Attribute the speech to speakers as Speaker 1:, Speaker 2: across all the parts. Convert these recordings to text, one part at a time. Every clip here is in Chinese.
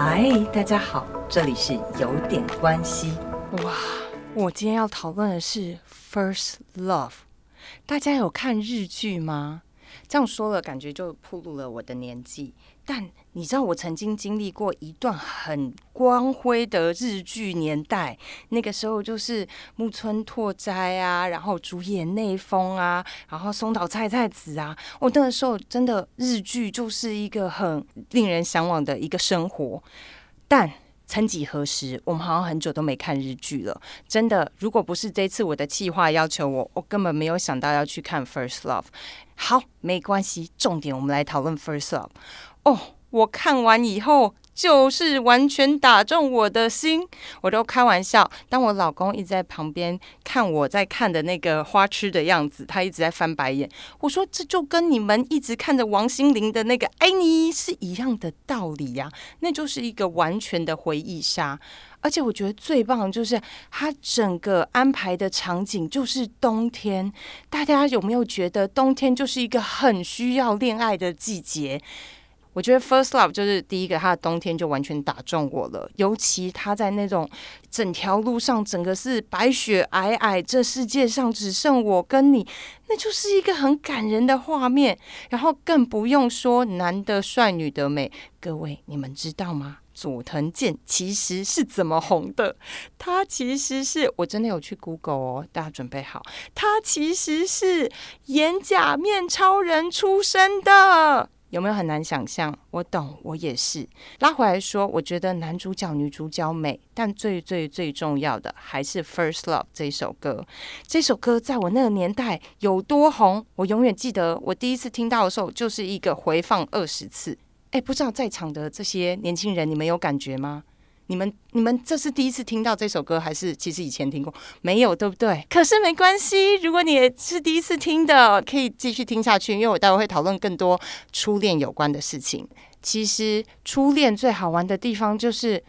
Speaker 1: 嗨，大家好，这里是有点关系。
Speaker 2: 哇，我今天要讨论的是《First Love》。大家有看日剧吗？这样说了，感觉就暴露了我的年纪。但你知道，我曾经经历过一段很光辉的日剧年代。那个时候就是木村拓哉啊，然后主演内丰啊，然后松岛菜菜子啊。我那个时候真的日剧就是一个很令人向往的一个生活。但曾几何时，我们好像很久都没看日剧了。真的，如果不是这次我的计划要求我，我根本没有想到要去看《First Love》。好，没关系，重点我们来讨论《First Love》。哦，我看完以后就是完全打中我的心。我都开玩笑，当我老公一直在旁边看我在看的那个花痴的样子，他一直在翻白眼。我说这就跟你们一直看着王心凌的那个《爱你》是一样的道理呀，那就是一个完全的回忆杀。而且我觉得最棒的就是它整个安排的场景就是冬天。大家有没有觉得冬天就是一个很需要恋爱的季节？我觉得《First Love》就是第一个，它的冬天就完全打中我了。尤其他在那种整条路上，整个是白雪皑皑，这世界上只剩我跟你，那就是一个很感人的画面。然后更不用说男的帅，女的美。各位，你们知道吗？佐藤健其实是怎么红的？他其实是我真的有去 Google 哦，大家准备好，他其实是演假面超人出身的。有没有很难想象？我懂，我也是。拉回来说，我觉得男主角、女主角美，但最最最重要的还是《First Love》这首歌。这首歌在我那个年代有多红，我永远记得。我第一次听到的时候，就是一个回放二十次。哎，不知道在场的这些年轻人，你们有感觉吗？你们你们这是第一次听到这首歌，还是其实以前听过？没有，对不对？可是没关系，如果你也是第一次听的，可以继续听下去，因为我待会会讨论更多初恋有关的事情。其实初恋最好玩的地方就是，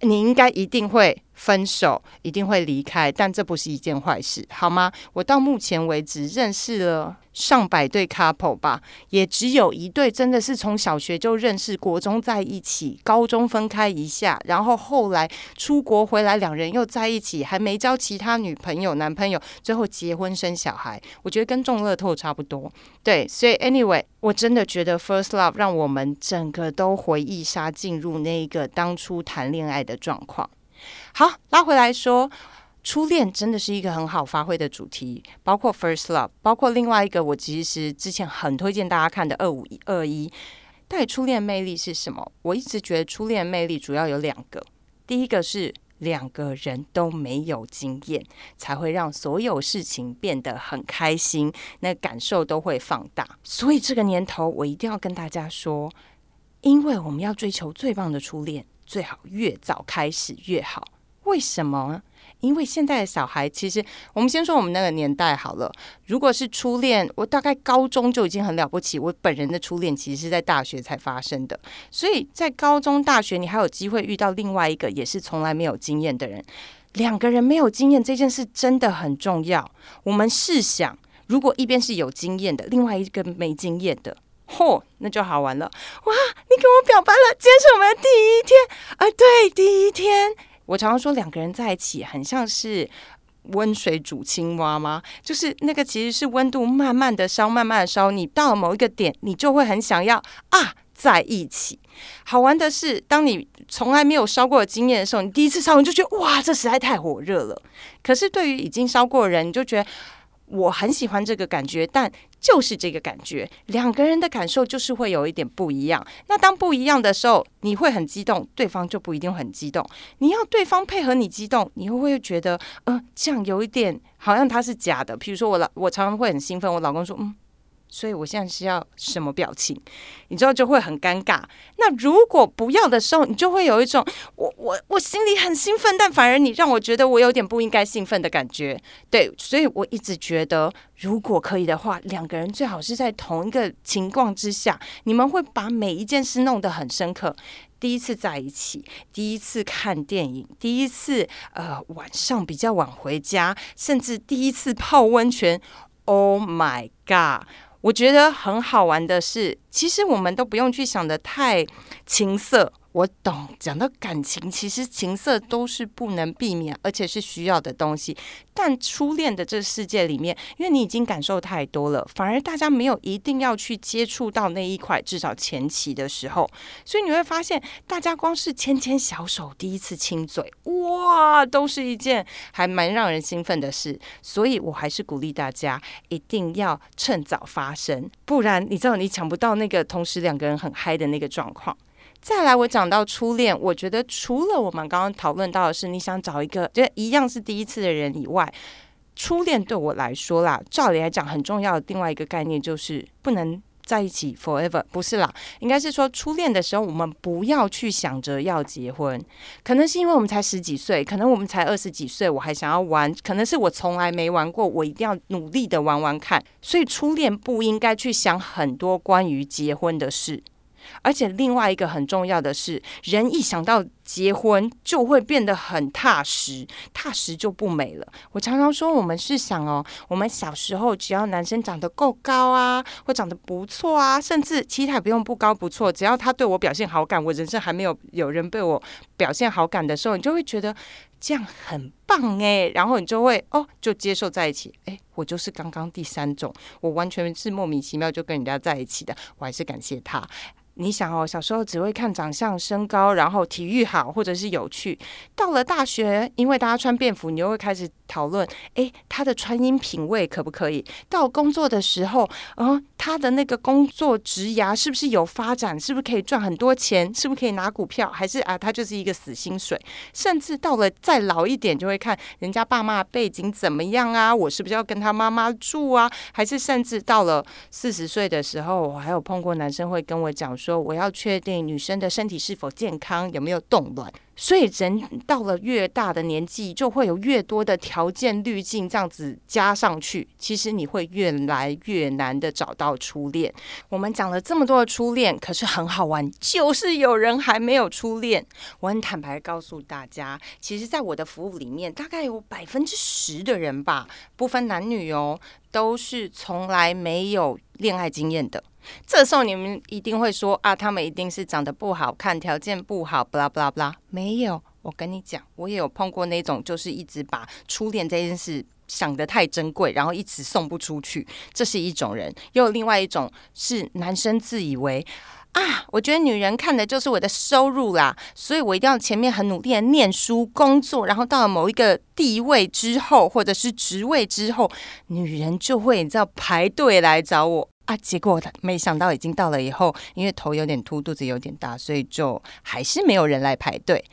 Speaker 2: 你应该一定会。分手一定会离开，但这不是一件坏事，好吗？我到目前为止认识了上百对 couple 吧，也只有一对真的是从小学就认识，国中在一起，高中分开一下，然后后来出国回来，两人又在一起，还没交其他女朋友、男朋友，最后结婚生小孩。我觉得跟中乐透差不多。对，所以 anyway，我真的觉得 first love 让我们整个都回忆杀进入那一个当初谈恋爱的状况。好，拉回来说，初恋真的是一个很好发挥的主题，包括 first love，包括另外一个我其实之前很推荐大家看的二五一二一。到底初恋魅力是什么？我一直觉得初恋魅力主要有两个，第一个是两个人都没有经验，才会让所有事情变得很开心，那感受都会放大。所以这个年头，我一定要跟大家说，因为我们要追求最棒的初恋。最好越早开始越好。为什么？因为现在的小孩，其实我们先说我们那个年代好了。如果是初恋，我大概高中就已经很了不起。我本人的初恋其实是在大学才发生的，所以在高中、大学，你还有机会遇到另外一个也是从来没有经验的人。两个人没有经验这件事真的很重要。我们试想，如果一边是有经验的，另外一个没经验的。嚯，那就好玩了！哇，你跟我表白了，今天是我们的第一天啊！对，第一天。我常常说两个人在一起很像是温水煮青蛙吗？就是那个其实是温度慢慢的烧，慢慢的烧，你到了某一个点，你就会很想要啊在一起。好玩的是，当你从来没有烧过的经验的时候，你第一次烧，你就觉得哇，这实在太火热了。可是对于已经烧过的人，你就觉得。我很喜欢这个感觉，但就是这个感觉，两个人的感受就是会有一点不一样。那当不一样的时候，你会很激动，对方就不一定很激动。你要对方配合你激动，你会不会觉得，呃，这样有一点好像他是假的？比如说我老，我常常会很兴奋，我老公说，嗯。所以我现在是要什么表情？你知道就会很尴尬。那如果不要的时候，你就会有一种我我我心里很兴奋，但反而你让我觉得我有点不应该兴奋的感觉。对，所以我一直觉得，如果可以的话，两个人最好是在同一个情况之下，你们会把每一件事弄得很深刻。第一次在一起，第一次看电影，第一次呃晚上比较晚回家，甚至第一次泡温泉。Oh my god！我觉得很好玩的是，其实我们都不用去想的太情色，我懂，讲到感情，其实情色都是不能避免，而且是需要的东西。但初恋的这世界里面，因为你已经感受太多了，反而大家没有一定要去接触到那一块，至少前期的时候，所以你会发现，大家光是牵牵小手、第一次亲嘴，哇，都是一件还蛮让人兴奋的事。所以我还是鼓励大家一定要趁早发生，不然你知道你抢不到那个同时两个人很嗨的那个状况。再来，我讲到初恋，我觉得除了我们刚刚讨论到的是你想找一个就一样是第一次的人以外，初恋对我来说啦，照理来讲很重要的另外一个概念就是不能在一起 forever，不是啦，应该是说初恋的时候我们不要去想着要结婚，可能是因为我们才十几岁，可能我们才二十几岁，我还想要玩，可能是我从来没玩过，我一定要努力的玩玩看，所以初恋不应该去想很多关于结婚的事。而且另外一个很重要的是，人一想到结婚就会变得很踏实，踏实就不美了。我常常说，我们是想哦，我们小时候只要男生长得够高啊，或长得不错啊，甚至其他不用不高不错，只要他对我表现好感，我人生还没有有人被我表现好感的时候，你就会觉得这样很棒诶。然后你就会哦，就接受在一起。诶，我就是刚刚第三种，我完全是莫名其妙就跟人家在一起的，我还是感谢他。你想哦，小时候只会看长相、身高，然后体育好或者是有趣。到了大学，因为大家穿便服，你又会开始讨论：诶，他的穿衣品味可不可以？到工作的时候，嗯，他的那个工作职涯是不是有发展？是不是可以赚很多钱？是不是可以拿股票？还是啊，他就是一个死薪水？甚至到了再老一点，就会看人家爸妈背景怎么样啊？我是不是要跟他妈妈住啊？还是甚至到了四十岁的时候，我还有碰过男生会跟我讲说。我要确定女生的身体是否健康，有没有动乱。所以人到了越大的年纪，就会有越多的条件滤镜这样子加上去，其实你会越来越难的找到初恋。我们讲了这么多的初恋，可是很好玩，就是有人还没有初恋。我很坦白告诉大家，其实，在我的服务里面，大概有百分之十的人吧，不分男女哦，都是从来没有恋爱经验的。这时候你们一定会说啊，他们一定是长得不好看，条件不好，不啦不啦不啦。没有，我跟你讲，我也有碰过那种，就是一直把初恋这件事想得太珍贵，然后一直送不出去，这是一种人。又有另外一种是男生自以为啊，我觉得女人看的就是我的收入啦，所以我一定要前面很努力的念书、工作，然后到了某一个地位之后，或者是职位之后，女人就会你知道排队来找我。啊！结果没想到已经到了以后，因为头有点秃，肚子有点大，所以就还是没有人来排队。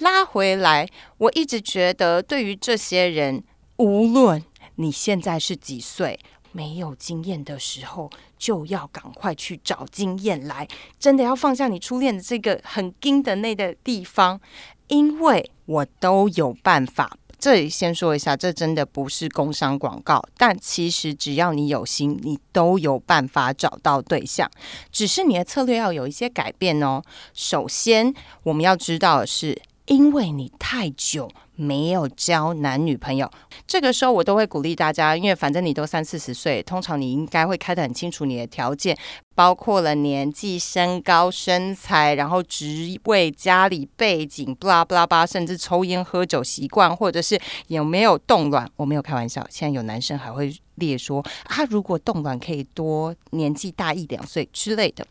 Speaker 2: 拉回来，我一直觉得，对于这些人，无论你现在是几岁，没有经验的时候，就要赶快去找经验来。真的要放下你初恋的这个很硬的那个地方，因为我都有办法。这里先说一下，这真的不是工商广告，但其实只要你有心，你都有办法找到对象，只是你的策略要有一些改变哦。首先，我们要知道的是，因为你太久没有交男女朋友，这个时候我都会鼓励大家，因为反正你都三四十岁，通常你应该会开得很清楚你的条件。包括了年纪、身高、身材，然后职位、家里背景，布拉布拉巴，甚至抽烟喝酒习惯，或者是有没有冻卵。我没有开玩笑，现在有男生还会列说，他如果冻卵可以多年纪大一两岁之类的。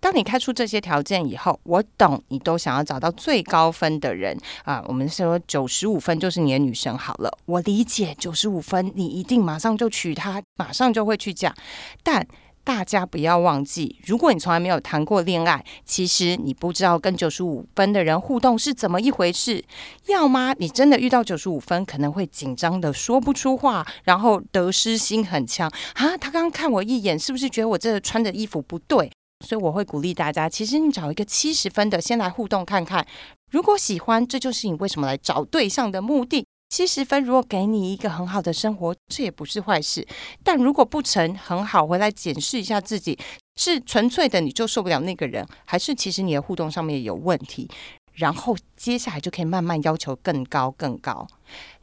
Speaker 2: 当你开出这些条件以后，我懂你都想要找到最高分的人啊。我们说九十五分就是你的女神好了，我理解九十五分，你一定马上就娶她，马上就会去嫁，但。大家不要忘记，如果你从来没有谈过恋爱，其实你不知道跟九十五分的人互动是怎么一回事。要么你真的遇到九十五分，可能会紧张的说不出话，然后得失心很强啊。他刚刚看我一眼，是不是觉得我这穿的衣服不对？所以我会鼓励大家，其实你找一个七十分的，先来互动看看。如果喜欢，这就是你为什么来找对象的目的。七十分，如果给你一个很好的生活，这也不是坏事。但如果不成很好，回来检视一下自己，是纯粹的你就受不了那个人，还是其实你的互动上面有问题？然后接下来就可以慢慢要求更高更高。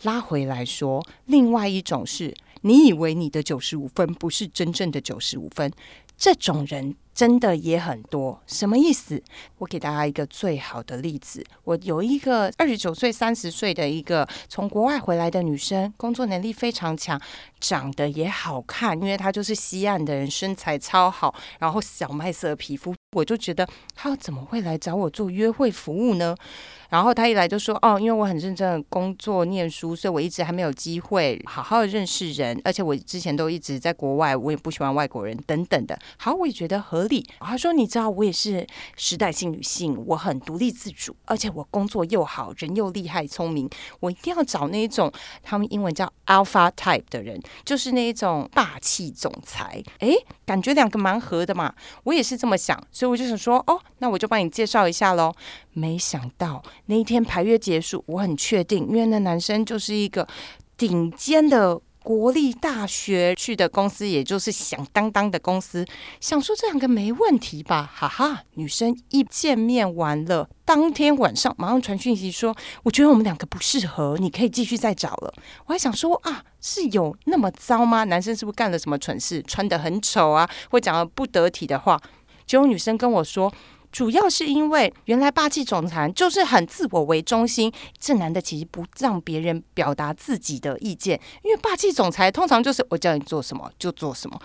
Speaker 2: 拉回来说，另外一种是你以为你的九十五分不是真正的九十五分，这种人真的也很多。什么意思？我给大家一个最好的例子，我有一个二十九岁、三十岁的一个从国外回来的女生，工作能力非常强，长得也好看，因为她就是西岸的人，身材超好，然后小麦色皮肤。我就觉得她怎么会来找我做约会服务呢？然后他一来就说：“哦，因为我很认真的工作念书，所以我一直还没有机会好好认识人，而且我之前都一直在国外，我也不喜欢外国人等等的。”好，我也觉得合理。他说：“你知道，我也是时代性女性，我很独立自主，而且我工作又好，人又厉害聪明，我一定要找那种他们英文叫 Alpha Type 的人，就是那一种霸气总裁。诶，感觉两个蛮合的嘛。我也是这么想。”所以我就想说，哦，那我就帮你介绍一下喽。没想到那一天排约结束，我很确定，因为那男生就是一个顶尖的国立大学去的公司，也就是响当当的公司。想说这两个没问题吧？哈哈，女生一见面完了，当天晚上马上传讯息说，我觉得我们两个不适合，你可以继续再找了。我还想说啊，是有那么糟吗？男生是不是干了什么蠢事，穿得很丑啊，或讲了不得体的话？就有女生跟我说，主要是因为原来霸气总裁就是很自我为中心，这男的其实不让别人表达自己的意见，因为霸气总裁通常就是我叫你做什么就做什么。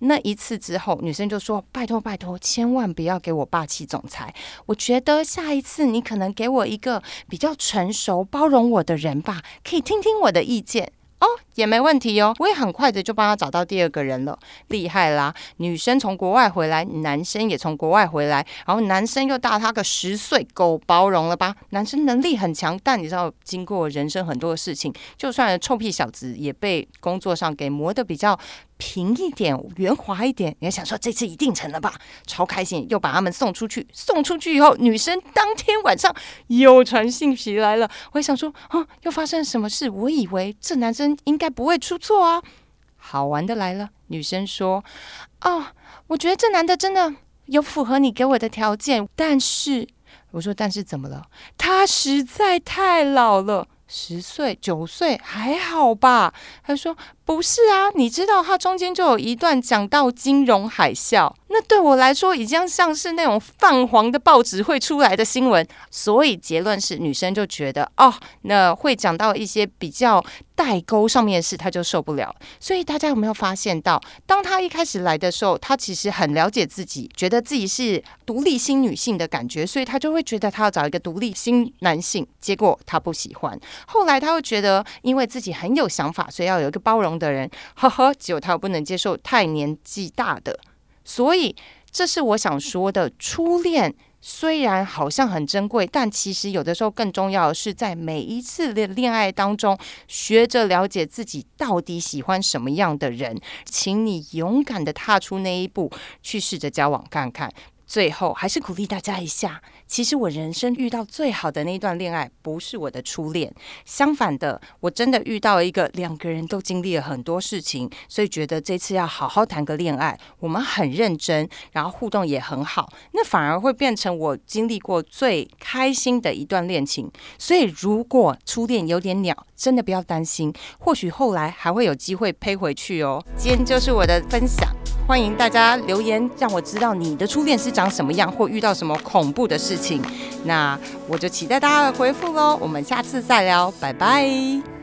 Speaker 2: 那一次之后，女生就说：“拜托拜托，千万不要给我霸气总裁，我觉得下一次你可能给我一个比较成熟、包容我的人吧，可以听听我的意见。”哦，也没问题哦，我也很快的就帮他找到第二个人了，厉害啦！女生从国外回来，男生也从国外回来，然后男生又大他个十岁，够包容了吧？男生能力很强，但你知道，经过人生很多的事情，就算臭屁小子也被工作上给磨得比较。平一点，圆滑一点，你要想说这次一定成了吧？超开心，又把他们送出去。送出去以后，女生当天晚上又传信息来了。我也想说，啊，又发生什么事？我以为这男生应该不会出错啊。好玩的来了，女生说，哦，我觉得这男的真的有符合你给我的条件，但是，我说，但是怎么了？他实在太老了，十岁、九岁还好吧？他说。不是啊，你知道他中间就有一段讲到金融海啸，那对我来说已经像是那种泛黄的报纸会出来的新闻，所以结论是女生就觉得哦，那会讲到一些比较代沟上面的事，她就受不了。所以大家有没有发现到，当她一开始来的时候，她其实很了解自己，觉得自己是独立新女性的感觉，所以她就会觉得她要找一个独立新男性。结果她不喜欢，后来她会觉得，因为自己很有想法，所以要有一个包容。的人，呵呵，只有他不能接受太年纪大的，所以这是我想说的。初恋虽然好像很珍贵，但其实有的时候更重要的是在每一次的恋爱当中，学着了解自己到底喜欢什么样的人，请你勇敢的踏出那一步，去试着交往看看。最后还是鼓励大家一下，其实我人生遇到最好的那一段恋爱不是我的初恋，相反的，我真的遇到了一个两个人都经历了很多事情，所以觉得这次要好好谈个恋爱，我们很认真，然后互动也很好，那反而会变成我经历过最开心的一段恋情。所以如果初恋有点鸟，真的不要担心，或许后来还会有机会配回去哦。今天就是我的分享。欢迎大家留言，让我知道你的初恋是长什么样，或遇到什么恐怖的事情。那我就期待大家的回复喽。我们下次再聊，拜拜。